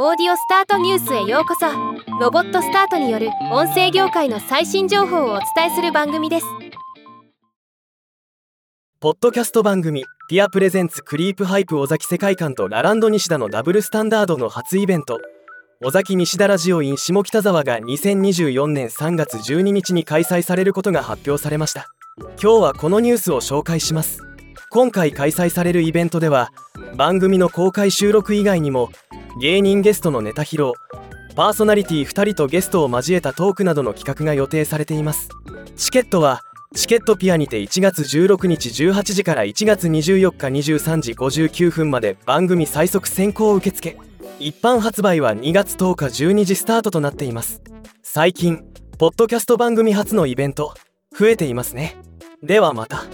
オーディオスタートニュースへようこそ。ロボットスタートによる音声業界の最新情報をお伝えする番組です。ポッドキャスト番組「ぴあ presents クリープハイプ尾崎世界観」とラランドニシダのダブルスタンダードの初イベント。尾崎ニシダラジオ in 下北沢が2024年3月12日に開催されることが発表されました。今日はこのニュースを紹介します。今回開催されるイベントでは番組の公開収録以外にも芸人ゲストのネタ披露。パーソナリティ2人とゲストを交えたトークなどの企画が予定されています。チケットはチケットピアにて1月16日18時から1月24日23時59分まで番組最速先行受付。一般発売は2月10日12時スタートとなっています。最近ポッドキャスト番組初のイベント増えていますね。ではまた。